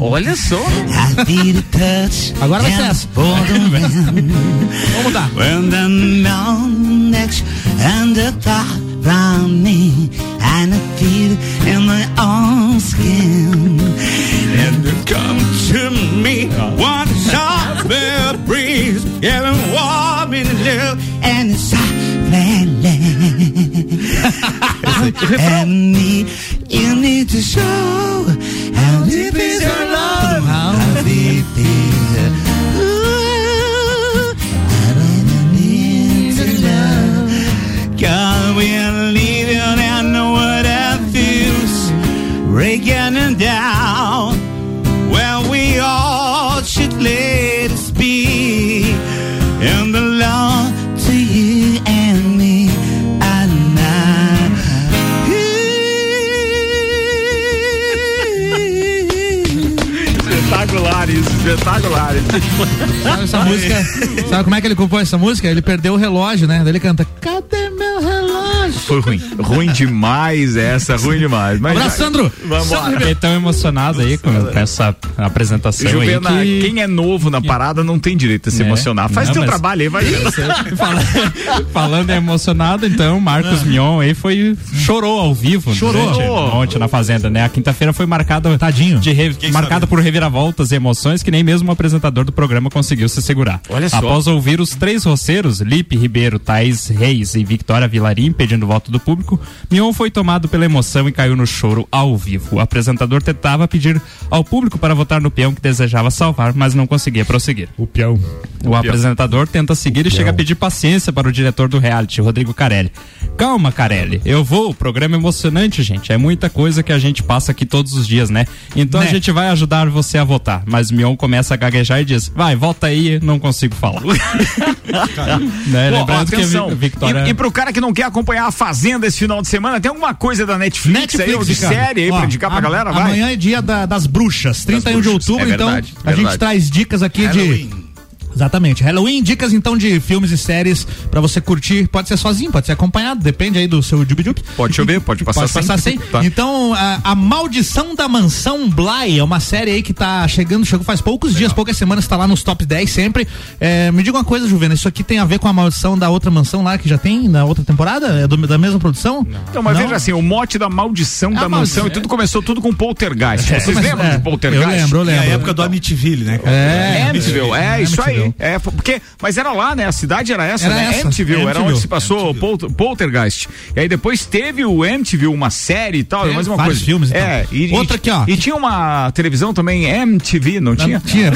Olha só. Agora vai ser essa. Vamos mudar. When the mountain next and the top round me and I feel in my own skin. And you come to me one sharp breeze getting warm in the love and it's silent and me you need to show how deep is your love Espetaculares. Sabe essa música? Sabe como é que ele compôs essa música? Ele perdeu o relógio, né? Daí ele canta, cadê meu relógio? Foi ruim. Ruim demais essa, ruim demais. Mas Abraço, Sandro. Vamos embora. Fiquei tão emocionado aí com, com essa apresentação Juvena, aí que... quem é novo na parada não tem direito a se É. emocionar. Faz Não, teu mas- trabalho aí, vai. Fala- Falando em emocionado, então, Marcos Mion aí foi. chorou ao vivo. Ah. Chorou. durante- Ontem na Fazenda, né? A quinta-feira foi marcada. Tadinho. De re- marcada por reviravoltas e emoções que nem mesmo o apresentador do programa conseguiu se segurar. Olha só. Após ouvir os três roceiros, Lipe Ribeiro, Thaís Reis e Victoria Vilarim pedindo voto do público, Mion foi tomado pela emoção e caiu no choro ao vivo. O apresentador tentava pedir ao público para votar no peão que desejava salvar, mas não conseguia prosseguir. O peão. O apresentador tenta seguir e chega a pedir paciência para o diretor do reality, Rodrigo Carelli. Calma, Carelli. Eu vou. O programa é emocionante, gente. É muita coisa que a gente passa aqui todos os dias, né? Então Né? a gente vai ajudar você a votar. Mas Mion começa a gaguejar e diz: Vai, volta aí, não consigo falar. né? Pô, Lembrando que atenção. Vi- Victoria. E, e pro cara que não quer acompanhar a Fazenda esse final de semana, tem alguma coisa da Netflix, aí, ou de cara. série aí Ó, pra indicar pra a- galera? Vai. Amanhã é dia da- das bruxas, 31 de bruxas, outubro, é então verdade, a gente traz dicas aqui de. Exatamente. Halloween, dicas então de filmes e séries pra você curtir. Pode ser sozinho, pode ser acompanhado, depende aí do seu jubi Pode chover, pode passar Pode sem. passar sem. Tá. Então, a, a Maldição da Mansão Bly é uma série aí que tá chegando, chegou faz poucos dias, poucas semanas, tá lá nos top 10 sempre. É, me diga uma coisa, Juvena, isso aqui tem a ver com a maldição da outra mansão lá que já tem na outra temporada? É do- da mesma produção? Então, mas Não? veja assim, o mote da maldição É da mansão maldição. e tudo começou tudo com poltergeist. É, Vocês lembram é, de poltergeist? eu lembro, eu É a lembro. época do Amityville, né? cara? É, Amityville, é, isso aí. É, porque, mas era lá, né? A cidade era essa, Era né? essa, era onde se passou o Pol- Poltergeist. E aí depois teve o Amityville, uma série e tal, Teve mais uma coisa. filmes e é, tal. e, Outra aqui, ó. E tinha uma televisão também, MTV, não tinha? Tinha,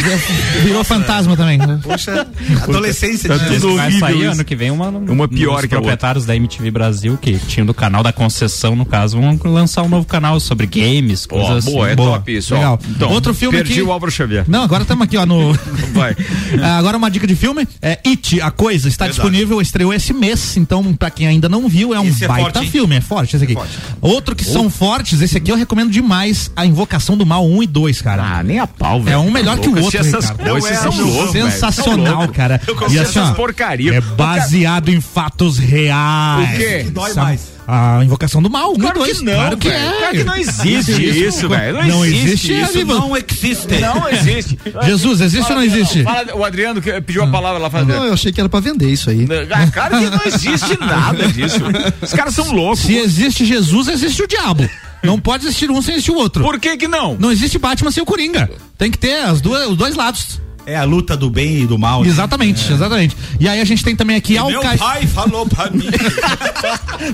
virou fantasma também. Poxa, adolescência Tá de tudo Vai sair ano que vem uma, Uma pior que a proprietários da MTV Brasil, que tinham do canal da concessão, no caso, vão lançar um novo canal sobre games, Ó, coisas boa, assim. é top isso. Legal. Então, Outro filme perdi aqui- o Álvaro Xavier. Não, agora estamos aqui, ó, no. Vai. Ah, Agora uma dica de filme, é It, a coisa, está Verdade. disponível, estreou esse mês, então pra quem ainda não viu, é um Esse é baita forte, hein? filme, é forte esse aqui. Outro que são fortes, esse aqui eu recomendo demais, a Invocação do Mal 1 e 2, cara. Ah, nem a pau, velho. É um melhor que o outro, essas coisas, É vocês são velho. sensacional, São cara. loucos. E Eu assim, essas ó, porcaria. é baseado em fatos reais. O quê? Que dói Sabe? mais. A Invocação do Mal, Claro que não, claro que é. Claro que não existe isso, velho. Não Não existe existe, isso. Não existe. Não existe. Jesus, existe ou não existe? Fala, o Adriano que pediu a palavra lá. Fala, Não, eu achei que era pra vender isso aí. Ah, Claro que não existe nada disso. Os caras são loucos. Se existe Jesus, existe o diabo. Não pode existir um sem existir o outro. Por que que não? Não existe Batman sem o Coringa. Tem que ter as duas, os dois lados. É a luta do bem e do mal. né? Exatamente, exatamente. E aí a gente tem também aqui E meu pai falou pra mim.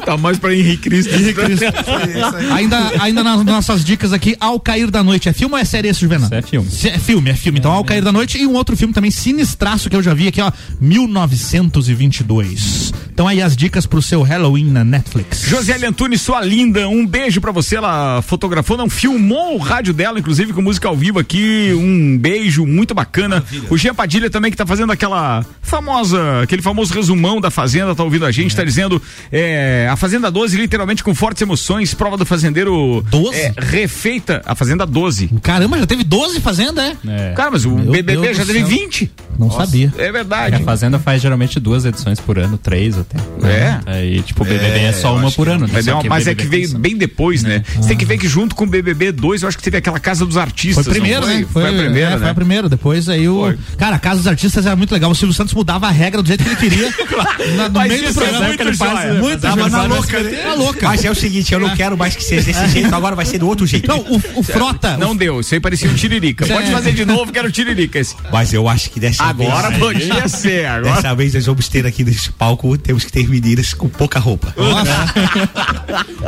tá mais pra Henrique Cristo. Henrique Cristo. ainda, ainda nas nossas dicas aqui, Ao Cair da Noite. É filme ou é série esse, Juvenal? é filme. É filme, é filme. Então, Ao Cair da Noite e um outro filme também sinistraço que eu já vi aqui, ó, 1922. Então aí as dicas pro seu Halloween na Netflix. Josiane Antunes, sua linda, um beijo pra você. Ela fotografou, não filmou o rádio dela, inclusive com música ao vivo aqui. Um beijo muito bacana. O Jean Padilha também que tá fazendo aquela famosa, aquele famoso resumão da Fazenda, tá ouvindo a gente, tá dizendo é, a Fazenda 12 literalmente com fortes emoções, prova do fazendeiro 12? é, refeita, a Fazenda 12. Caramba, já teve 12 fazenda, é? Cara, mas o Meu BBB Deus já teve céu. 20. Não sabia. É verdade. A Fazenda faz geralmente duas edições por ano, três até. É? Aí, tipo, o BBB é, só uma por ano. né? Mas, é, mas é que veio bem depois, né? Você tem que ver que junto com o BBB 2, eu acho que teve aquela Casa dos Artistas. Foi primeiro, foi? né? Foi, a primeira, é, né? Foi a primeira. Depois aí o. Foi. Cara, a Casa dos Artistas era muito legal. O Silvio Santos mudava a regra do jeito que ele queria. na, no Mas meio do é programa. muito que ele faz. Muito Tava joia. na Mas- louca, né? Tá louca. Mas é o seguinte, eu não quero mais que seja desse jeito, agora vai ser do outro jeito. Não, o, o Frota. Não deu, isso aí parecia um tiririca. Pode É. fazer de novo, que era um tiririca esse. Mas eu acho que dessa Agora vez. podia ser, agora. Dessa vez nós vamos ter aqui nesse palco, temos que ter meninas com pouca roupa.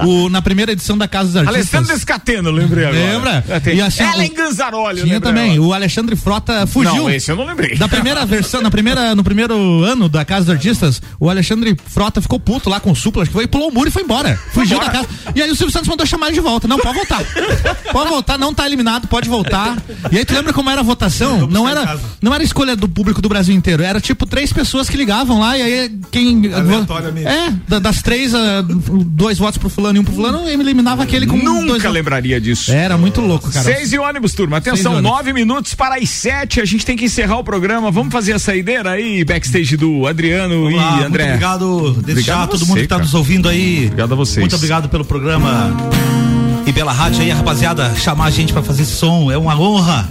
O, na primeira edição da Casa dos Artistas. Alessandro Descateno, lembrei agora. Lembra? É, tem E assim, Ellen o- Ganzaroli, Tinha também. agora. O Alexandre Frota fugiu. Não, esse eu não lembrei. Da primeira versão, na primeira, no primeiro ano da Casa dos Artistas, o Alexandre Frota ficou puto lá com o Supla, acho que foi, pulou o muro e foi embora. Fugiu da casa. E aí o Silvio Santos mandou chamar ele de volta. Não, pode voltar. pode voltar, não tá eliminado, pode voltar. E aí tu lembra como era a votação? Não era, não era escolha do público do Brasil inteiro, era tipo três pessoas que ligavam lá e aí quem. Aleatoriamente. É, da- das três, ah, dois votos pro fulano e um pro fulano, eliminava aquele com dois Nunca votos. lembraria disso. Era muito louco, cara. Seis e ônibus, turma. Atenção, nove minutos para as sete. A gente tem que encerrar o programa. Vamos fazer a saideira aí, backstage do Adriano Vamos e lá, André. Muito obrigado, a todo você, mundo que tá cara. nos ouvindo aí. Obrigado a vocês. Muito obrigado pelo programa e pela rádio aí, rapaziada. Chamar a gente pra fazer som é uma honra.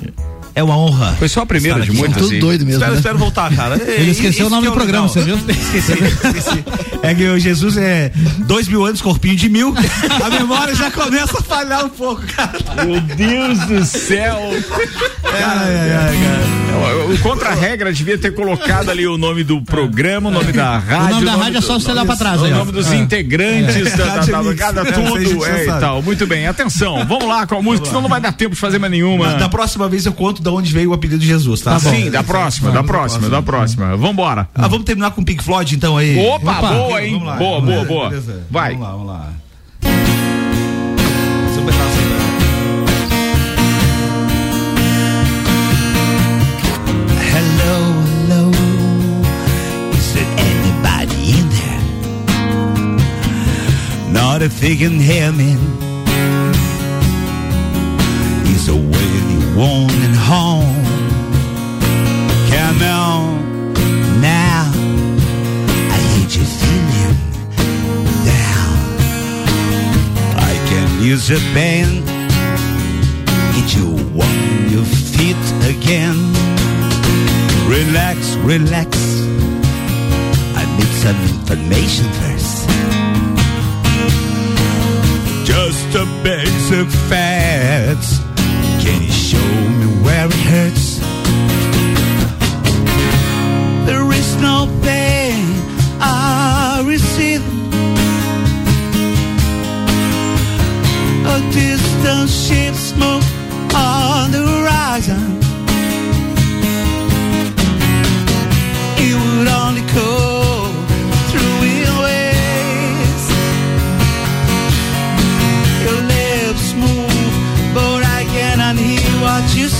É uma honra. Foi só a primeira de muitas. Tudo doido mesmo. Espero, né? espero voltar, cara. Ele esqueceu o nome do programa, você viu? Esqueci, esqueci. É que o Jesus é dois mil anos, corpinho de mil. A memória já começa a falhar um pouco, cara. Meu Deus do céu. O- O contra-regra devia ter colocado ali o nome do programa, o nome da rádio. O nome da rádio é só você olhar pra trás O aí, nome dos É. integrantes, da, da, Rádio da, cada É, tudo é, e tal. Muito bem, atenção, vamos lá com a música, senão não vai dar tempo de fazer mais nenhuma. Da próxima vez eu conto de onde veio o apelido de Jesus, tá? Sim, da próxima, da próxima, da próxima. Vambora. Ah, vamos terminar com o Pink Floyd então aí. Opa, boa, hein? Vamos lá. Boa, boa, boa. Beleza. Vai. Vamos lá, vamos lá. Hello, hello. Is there anybody in there? Not if they can hear me. Is the way you wanting home? Come on now. I hate you feeling down. I can use a band. Get you on your feet again. Relax, relax. I need some information first. Just a basic facts. Can you show me where it hurts? There is no pain I receive. A distant ship smoke on the horizon.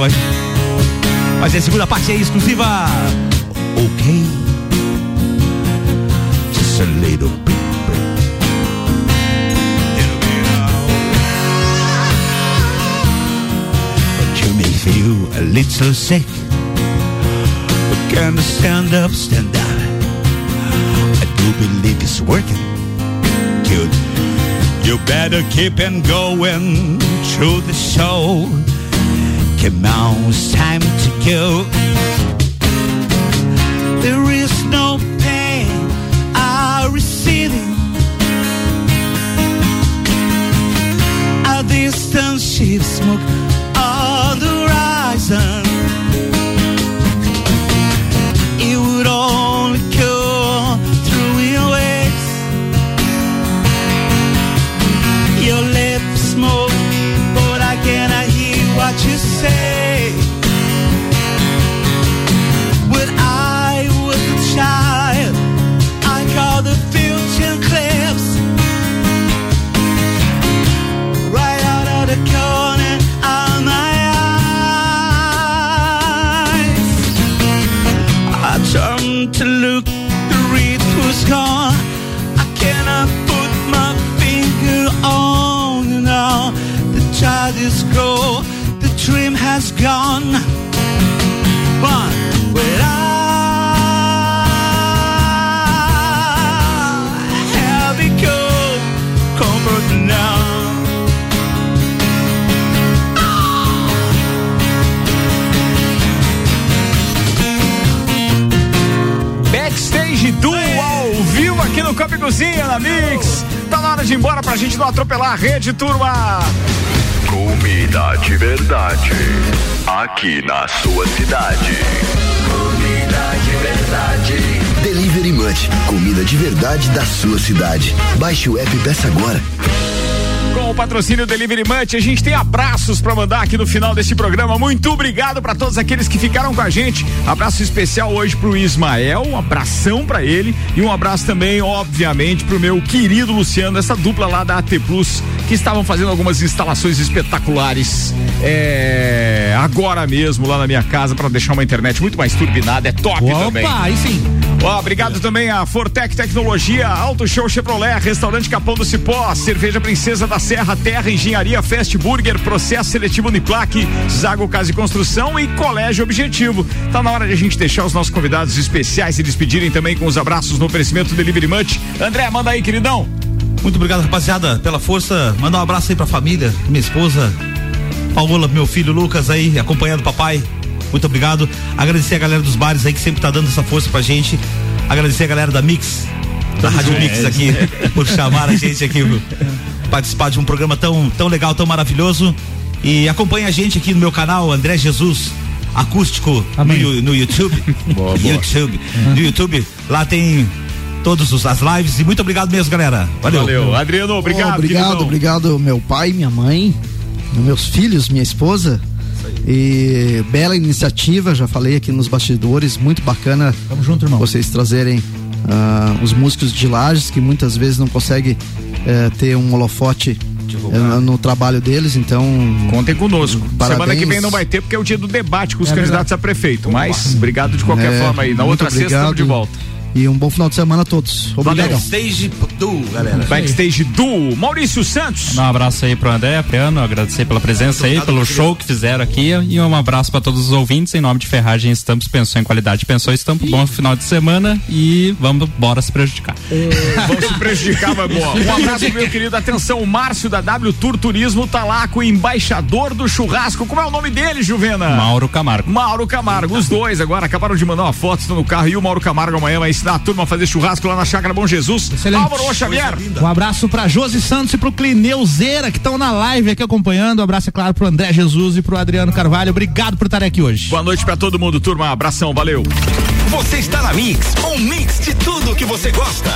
hoje. Mas é a segunda parte aí exclusiva. Ok. Just a little bit. Feel a little sick. But can you stand up, stand up? I do believe it's working. Good. You better keep on going through the show. On, it's time to go. There is no pain I receiving. A distant ship smoke rede, turma. Comida de verdade. Aqui na sua cidade. Comida de verdade. Delivery Munch, comida de verdade da sua cidade. Baixe o app e peça agora. Com o patrocínio Delivery Munch, a gente tem abraços para mandar aqui no final desse programa. Muito obrigado para todos aqueles que ficaram com a gente. Abraço especial hoje pro Ismael, um abração para ele e um abraço também, obviamente, pro meu querido Luciano, essa dupla lá da AT Plus, que estavam fazendo algumas instalações espetaculares é, agora mesmo lá na minha casa para deixar uma internet muito mais turbinada. É top Opa, também. aí sim. Obrigado também a Fortec Tecnologia, Auto Show Chevrolet, Restaurante Capão do Cipó, Cerveja Princesa da Serra, Terra Engenharia, Fast Burger, Processo Seletivo Uniplaque, Zago Casa e Construção e Colégio Objetivo. Tá na hora de a gente deixar os nossos convidados especiais se despedirem também com os abraços no oferecimento Delivery Munch. André, manda aí, queridão. Muito obrigado, rapaziada, pela força. Mandar um abraço aí pra família, minha esposa, Paola, meu filho Lucas aí, acompanhando o papai. Muito obrigado. Agradecer a galera dos bares aí que sempre tá dando essa força pra gente. Agradecer a galera da Mix, da Rádio Mix aqui, por chamar a gente aqui, participar de um programa tão, tão legal, tão maravilhoso. E acompanhe a gente aqui no meu canal, André Jesus Acústico, no, no YouTube. Boa, boa. YouTube. No YouTube. Lá tem todas os- as lives. E muito obrigado mesmo, galera. Valeu. Valeu. Adriano, obrigado. obrigado, queridão. obrigado, meu pai, minha mãe, meus filhos, minha esposa. E bela iniciativa, já falei aqui nos bastidores, muito bacana. Tamo junto, irmão. Vocês trazerem ah, os músicos de Lages que muitas vezes não conseguem eh, ter um holofote eh, no trabalho deles, então. Contem conosco. Parabéns. Semana que vem não vai ter porque é o dia do debate com os É candidatos a prefeito. Mas obrigado de qualquer É, forma aí. Na outra sexta estamos de obrigado. volta. E um bom final de semana a todos. Obrigado. Backstage do, galera. Backstage do Maurício Santos. Um abraço aí pro André, Priano, agradecer pela presença aí, pelo show que fizeram aqui e um abraço para todos os ouvintes em nome de Ferragem Estampos, pensou em qualidade, pensou em estampo, bom final de semana e vamos bora se prejudicar. Vamos se prejudicar, mas boa. Um abraço pro meu querido. Atenção, o Márcio da W Tour Turismo tá lá com o embaixador do churrasco. Como é o nome dele, Juvena? Mauro Camargo. Mauro Camargo. Os dois agora acabaram de mandar uma foto, estão no carro. E o Mauro Camargo amanhã vai ensinar a turma a fazer churrasco lá na Chácara Bom Jesus. Excelente. Álvaro Xavier. Um abraço pra Josi Santos e pro Clineuzeira que estão na live aqui acompanhando. Um abraço, é claro, pro André Jesus e pro Adriano Carvalho. Obrigado por estarem aqui hoje. Boa noite pra todo mundo, turma. Abração, valeu. Você está na Mix, um mix de tudo que você gosta.